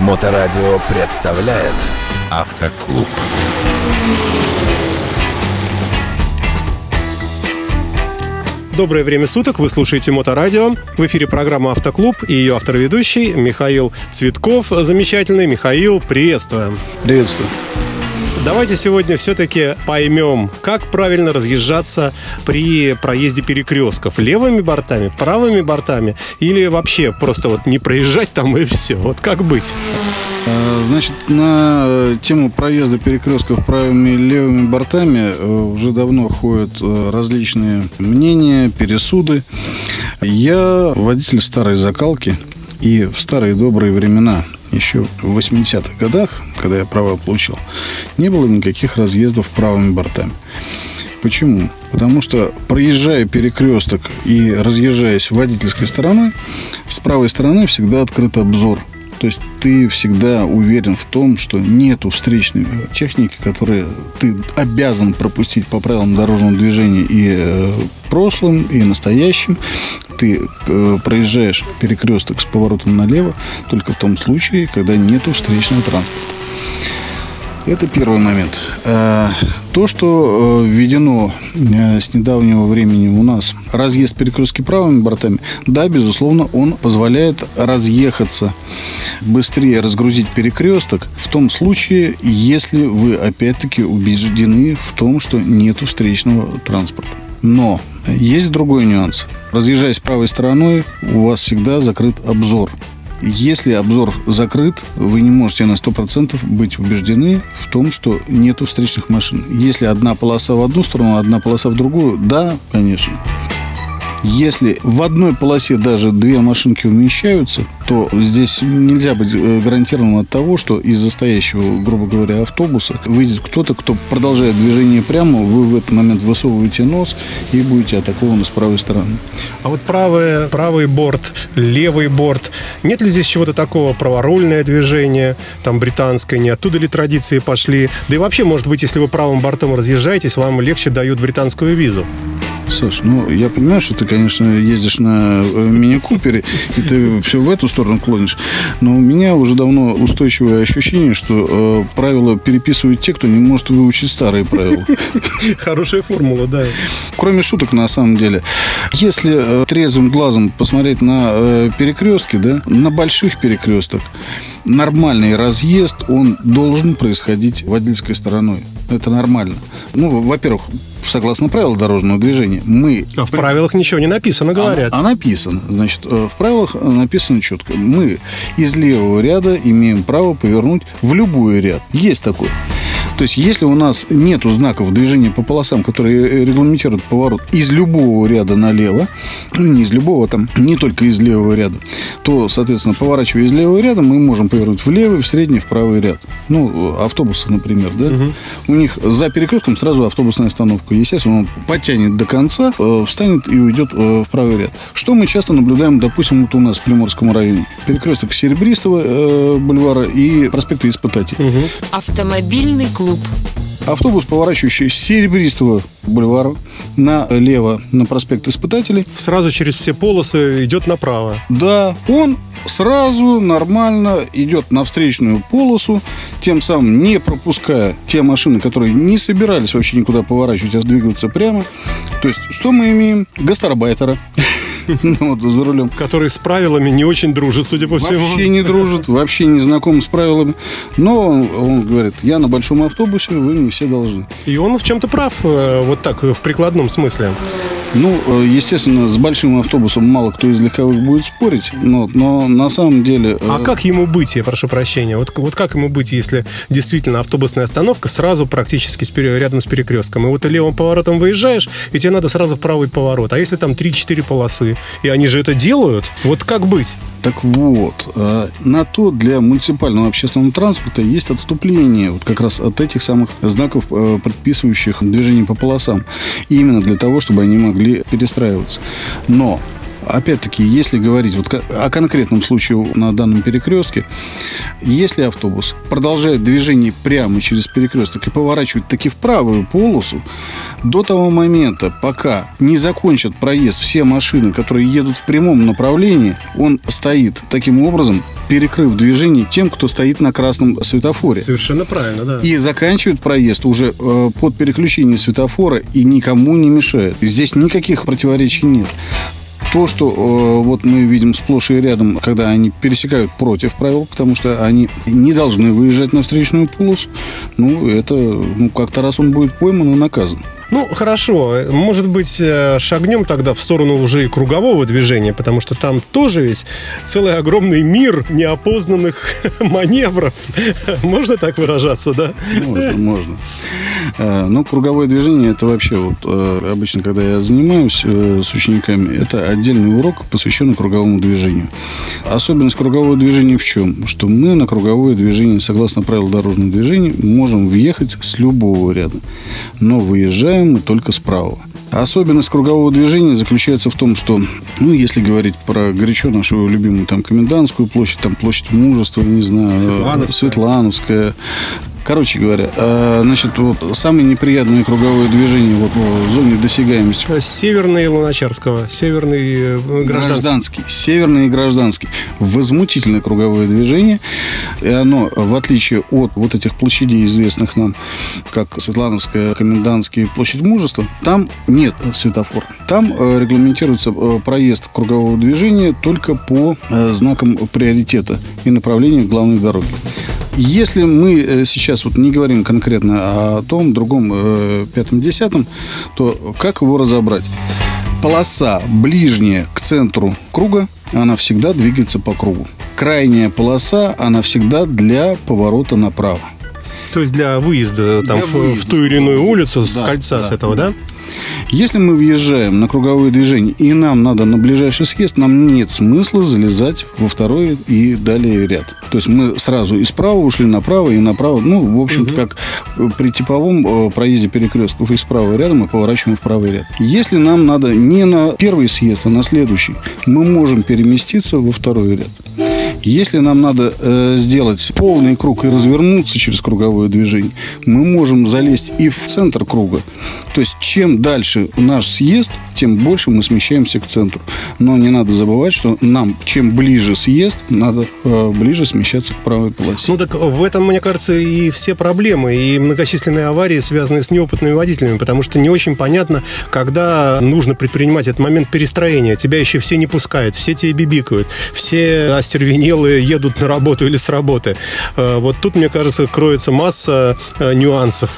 Моторадио представляет Автоклуб. Доброе время суток, вы слушаете Моторадио. В эфире программа «Автоклуб» и ее автор-ведущий Михаил Цветков. Замечательный Михаил, приветствуем. Приветствую. Давайте сегодня все-таки поймем, как правильно разъезжаться при проезде перекрестков. Левыми бортами, правыми бортами или вообще просто вот не проезжать там и все. Вот как быть? А, Значит, на э, тему проезда перекрестков правыми и левыми бортами э, уже давно ходят э, различные мнения, пересуды. Я водитель старой закалки, и в старые добрые времена, еще в 80-х годах, когда я права получил, не было никаких разъездов правыми бортами. Почему? Потому что проезжая перекресток и разъезжаясь водительской стороной, с правой стороны всегда открыт обзор. То есть ты всегда уверен в том, что нету встречной техники, которую ты обязан пропустить по правилам дорожного движения и э, прошлым, и настоящим. Ты э, проезжаешь перекресток с поворотом налево только в том случае, когда нету встречного транспорта. Это первый момент. Э, То, что введено с недавнего времени у нас разъезд перекрестки правыми бортами, да, безусловно, он позволяет разъехаться быстрее, разгрузить перекресток в том случае, если вы опять-таки убеждены в том, что нету встречного транспорта. Но есть другой нюанс. Разъезжаясь правой стороной, у вас всегда закрыт обзор. Если обзор закрыт, вы не можете на 100% быть убеждены в том, что нету встречных машин. Если одна полоса в одну сторону, одна полоса в другую, да, конечно. Если в одной полосе даже две машинки умещаются, то здесь нельзя быть э, гарантированным от того, что из-за стоящего, грубо говоря, автобуса выйдет кто-то, кто продолжает движение прямо, вы в этот момент высовываете нос и будете атакованы с правой стороны. А вот правый, правый борт, левый борт. Нет ли здесь чего-то такого? Праворульное движение, там британское, не оттуда ли традиции пошли? Да и вообще, может быть, если вы правым бортом разъезжаетесь, вам легче дают британскую визу. Саш, ну, я понимаю, что ты, конечно, ездишь на э, мини-купере, и ты все в эту сторону клонишь, но у меня уже давно устойчивое ощущение, что э, правила переписывают те, кто не может выучить старые правила. Хорошая формула, да. Кроме шуток, на самом деле. Если э, трезвым глазом посмотреть на э, перекрестки, да, на больших перекрестках, нормальный разъезд, он должен происходить водительской стороной. Это нормально. Ну, во-первых, согласно правилам дорожного движения, мы... А в правилах ничего не написано, говорят. А, а написано. Значит, э, в правилах написано четко. Мы из левого ряда имеем право повернуть в любой ряд. Есть такое. То есть, если у нас нет знаков движения по полосам, которые регламентируют поворот из любого ряда налево, ну, не из любого, там, не только из левого ряда, то, соответственно, поворачивая из левого ряда, мы можем повернуть в левый, в средний, в правый ряд. Ну, автобусы, например, да? У них за перекрестком сразу автобусная остановка. Естественно, он подтянет до конца, э, встанет и уйдет э, в правый ряд. Что мы часто наблюдаем, допустим, вот у нас в Приморском районе. Перекресток Серебристого э, бульвара и проспекта Испытателей. Автомобильный клуб. Автобус, поворачивающий с Серебристого бульвара налево на проспект Испытателей, Сразу через все полосы идет направо. да, он сразу нормально идет на встречную полосу, тем самым не пропуская те машины, которые не собирались вообще никуда поворачивать, а двигаться прямо. То есть, что мы имеем? Гастарбайтера. Ну, вот, за рулем. Который с правилами не очень дружит, судя по всему. Вообще не дружит, вообще не знаком с правилами. Но он, он говорит, я на большом автобусе, вы мне все должны. И он в чем-то прав, э, вот так, в прикладном смысле. Ну, э, естественно, с большим автобусом мало кто из легковых будет спорить, но, но на самом деле... э, А как ему быть, я прошу прощения, вот, вот как ему быть, если действительно автобусная остановка сразу практически с рядом с перекрестком, и вот ты левым поворотом выезжаешь, и тебе надо сразу в правый поворот, а если там 3-4 полосы, и они же это делают, вот как быть? Так вот, э, на то для муниципального общественного транспорта есть отступление вот как раз от этих самых знаков, э, предписывающих движение по полосам. Именно для того, чтобы они могли перестраиваться. Но Опять-таки, если говорить вот о конкретном случае на данном перекрестке, если автобус продолжает движение прямо через перекресток и поворачивает таки в правую полосу, до того момента, пока не закончат проезд все машины, которые едут в прямом направлении, он стоит таким образом перекрыв движение тем, кто стоит на красном светофоре. Совершенно правильно, да. И заканчивают проезд уже э, под переключение светофора и никому не мешают. Здесь никаких противоречий нет то, что э, вот мы видим сплошь и рядом, когда они пересекают против правил, потому что они не должны выезжать на встречную полосу, ну, это, ну, как-то раз он будет пойман и наказан. Ну, хорошо. Может быть, э, шагнем тогда в сторону уже и кругового движения, потому что там тоже ведь целый огромный мир неопознанных маневров. Можно так выражаться, да? Можно, можно. Э, ну, круговое движение, это вообще вот э, обычно, когда я занимаюсь с учениками, это отдельный урок, посвященный круговому движению. Особенность кругового движения в чем? Что мы на круговое движение, согласно правилам дорожного движения, можем въехать с любого ряда, но выезжаем наблюдаем мы только справа. Особенность кругового движения заключается в том, что, ну, если говорить про горячо нашу любимую там комендантскую площадь, там площадь мужества, не знаю, Светлановская, Светлановская Короче говоря, э, значит, вот самые неприятные круговые движения вот в зоне досягаемости. Северный Луначарского, северный э, гражданский. гражданский. Северный и гражданский. Возмутительное круговое движение. И оно, в отличие от вот этих площадей, известных нам, как Светлановская, Комендантская площадь Мужества, там нет светофора. Там э, регламентируется проезд кругового движения только по знакам приоритета и направления главной дороги. Если мы э, сейчас вот не говорим конкретно о том, другом, э, пятом, десятом, то как его разобрать? Полоса ближняя к центру круга, она всегда двигается по кругу. Крайняя полоса, она всегда для поворота направо. То есть для выезда там, для в, выезда. в ту или иную улицу да, с кольца да, с этого, да? Если мы въезжаем на круговое движение и нам надо на ближайший съезд, нам нет смысла залезать во второй и далее ряд. То есть мы сразу и справа ушли направо, и направо. Ну, в общем-то, как при типовом э, проезде перекрестков и справа рядом мы поворачиваем в правый ряд. Если нам надо не на первый съезд, а на следующий, мы можем переместиться во второй ряд. Если нам надо э, сделать полный круг и развернуться через круговое движение, мы можем залезть и в центр круга. То есть, чем дальше наш съезд, тем больше мы смещаемся к центру. Но не надо забывать, что нам, чем ближе съезд, надо э, ближе смещаться к правой полосе. Ну так в этом, мне кажется, и все проблемы, и многочисленные аварии, связанные с неопытными водителями, потому что не очень понятно, когда нужно предпринимать этот момент перестроения. Тебя еще все не пускают, все тебе бибикают, все остервенелые едут на работу или с работы. Э, Вот тут, мне кажется, кроется масса э, нюансов.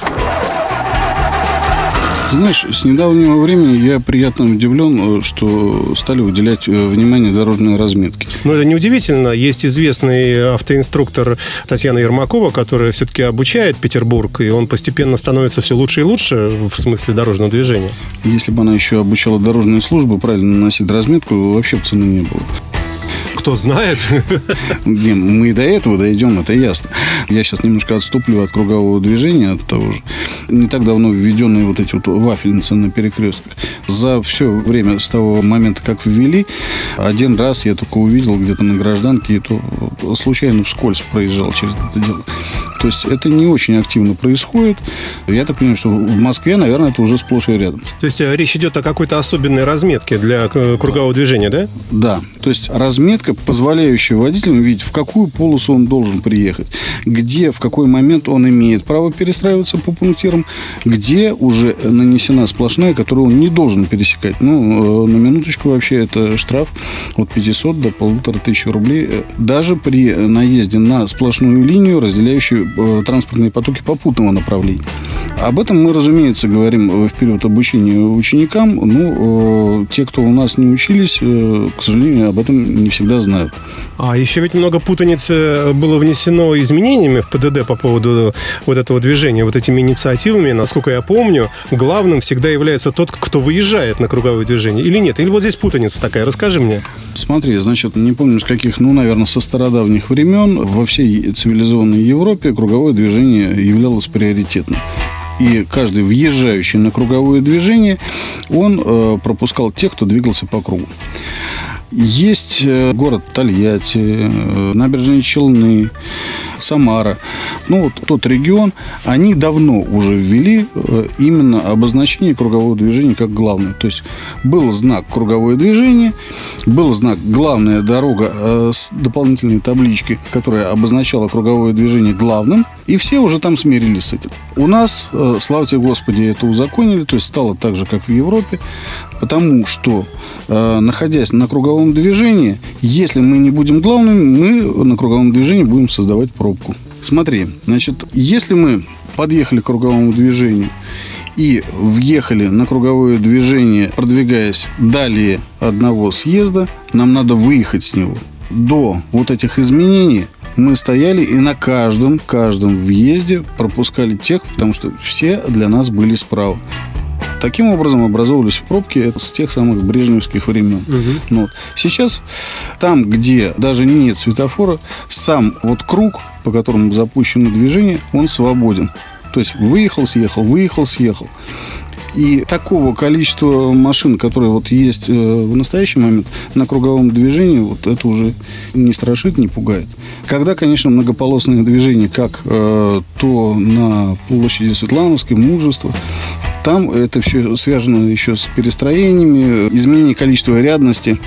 Знаешь, с недавнего времени я приятно удивлен, э, что стали уделять э, внимание дорожной разметке. Но это неудивительно. Есть известный автоинструктор Татьяна Ермакова, которая все-таки обучает Петербург, и он постепенно становится все лучше и лучше в смысле дорожного движения. Если бы она еще обучала дорожные службы правильно наносить разметку, вообще бы цены не было. Кто знает. Не, мы до этого дойдем, это ясно. Я сейчас немножко отступлю от кругового движения, от того же. Не так давно введенные вот эти вот вафельницы на перекрестках. За все время с того момента, как ввели, один раз я только увидел где-то на гражданке, и то случайно вскользь проезжал через это дело. То есть это не очень активно происходит. Я так понимаю, что в Москве, наверное, это уже сплошь и рядом. То есть э, речь идет о какой-то особенной разметке для э, кругового движения, да? Да. То есть разметка, позволяющая водителю видеть, в какую полосу он должен приехать, где, в какой момент он имеет право перестраиваться по пунктирам, где уже нанесена сплошная, которую он не должен пересекать. Ну, э, на минуточку вообще это штраф от 500 до полутора тысяч рублей. э, Даже при наезде на сплошную линию, разделяющую э, транспортные потоки попутного направления. Об этом мы, разумеется, говорим в период обучения ученикам. Ну, те, кто у нас не учились, к сожалению, об этом не всегда знают. А еще ведь много путаницы было внесено изменениями в ПДД по поводу вот этого движения, вот этими инициативами. Насколько я помню, главным всегда является тот, кто выезжает на круговое движение. Или нет? Или вот здесь путаница такая? Расскажи мне. Смотри, значит, не помню с каких, ну, наверное, со стародавних времен во всей цивилизованной Европе круговое движение являлось приоритетным. И каждый въезжающий на круговое движение, он э, пропускал тех, кто двигался по кругу. Есть э, город Тольятти, э, набережные Челны, Самара, ну вот тот регион, они давно уже ввели э, именно обозначение кругового движения как главное. То есть был знак круговое движение, был знак главная дорога с дополнительной таблички, которая обозначала круговое движение главным, и все уже там смирились с этим. У нас, слава тебе Господи, это узаконили, то есть стало так же, как в Европе, потому что, находясь на круговом движении, если мы не будем главными, мы на круговом движении будем создавать пробку. Смотри, значит, если мы подъехали к круговому движению и въехали на круговое движение, продвигаясь далее одного съезда, нам надо выехать с него. До вот этих изменений мы стояли и на каждом, каждом въезде пропускали тех, потому что все для нас были справа. Таким образом образовывались пробки с тех самых брежневских времен. Угу. Ну, вот. Сейчас там, где даже нет светофора, сам вот круг, по которому запущено движение, он свободен. То есть выехал, съехал, выехал, съехал. И такого количества машин, которые вот есть э, в настоящий момент на круговом движении, вот это уже не страшит, не пугает. Когда, конечно, многополосное движение, как э, то на площади Светлановской, Мужество, там это все связано еще с перестроениями, изменением количества рядности.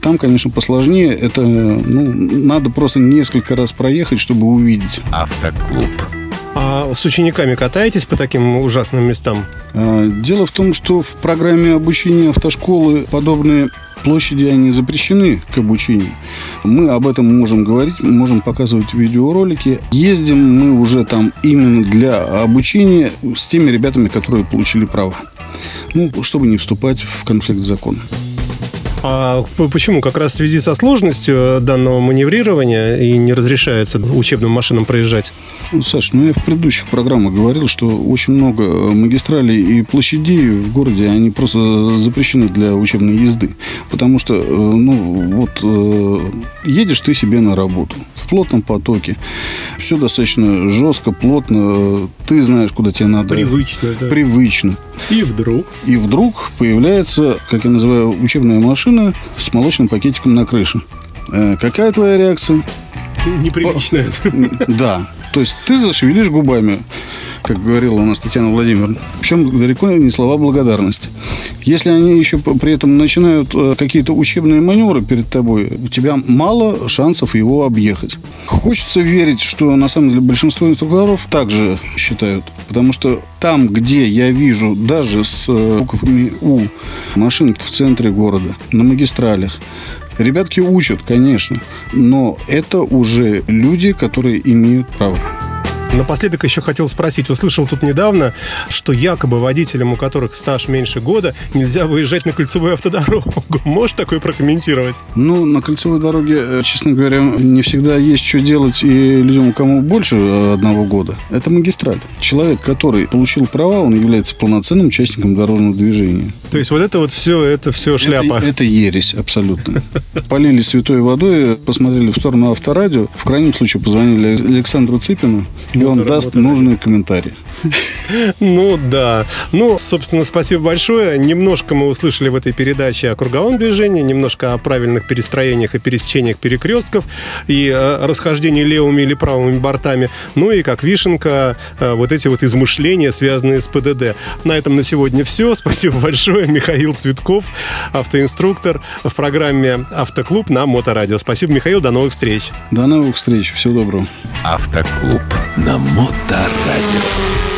Там, конечно, посложнее. Это ну, надо просто несколько раз проехать, чтобы увидеть. Автоклуб. А с учениками катаетесь по таким ужасным местам? А, дело в том, что в программе обучения автошколы подобные площади, они запрещены к обучению. Мы об этом можем говорить, можем показывать видеоролики. Ездим мы уже там именно для обучения с теми ребятами, которые получили право. Ну, чтобы не вступать в конфликт с законом. А почему? Как раз в связи со сложностью данного маневрирования и не разрешается учебным машинам проезжать? Ну, Саш, ну я в предыдущих программах говорил, что очень много магистралей и площадей в городе, они просто запрещены для учебной езды. Потому что, э, ну, вот э, едешь ты себе на работу в плотном потоке. Все достаточно жестко, плотно. Ты знаешь, куда тебе надо. Привычно, да. Привычно. И вдруг? И вдруг появляется, как я называю, учебная машина с молочным пакетиком на крыше. Э, какая твоя реакция? Непривычная. Да. То есть ты зашевелишь губами как говорила у нас Татьяна Владимировна. Причем далеко не слова благодарности. Если они еще при этом начинают э, какие-то учебные маневры перед тобой, у тебя мало шансов его объехать. Хочется верить, что на самом деле большинство инструкторов также считают. Потому что там, где я вижу даже с э, буквами У машин в центре города, на магистралях, Ребятки учат, конечно, но это уже люди, которые имеют право. Напоследок еще хотел спросить. Услышал тут недавно, что якобы водителям, у которых стаж меньше года, нельзя выезжать на кольцевую автодорогу. Можешь такое прокомментировать? Ну, на кольцевой дороге, э, честно говоря, не всегда есть что делать и людям, кому больше э, одного года. Это магистраль. Человек, который получил права, он является полноценным участником дорожного движения. То есть вот это вот все, это все шляпа? Это, это ересь абсолютно. Полили святой водой, посмотрели в сторону авторадио. В крайнем случае позвонили Александру Цыпину, и он даст нужные комментарии. Ну да. Ну, собственно, спасибо большое. Немножко мы услышали в этой передаче о круговом движении, немножко о правильных перестроениях и пересечениях перекрестков и э, расхождении левыми или правыми бортами. Ну и как вишенка, э, вот эти вот измышления, связанные с ПДД. На этом на сегодня все. Спасибо большое. Михаил Цветков, автоинструктор в программе «Автоклуб» на Моторадио. Спасибо, Михаил. До новых встреч. До новых встреч. Всего доброго. Автоклуб на Моторадио.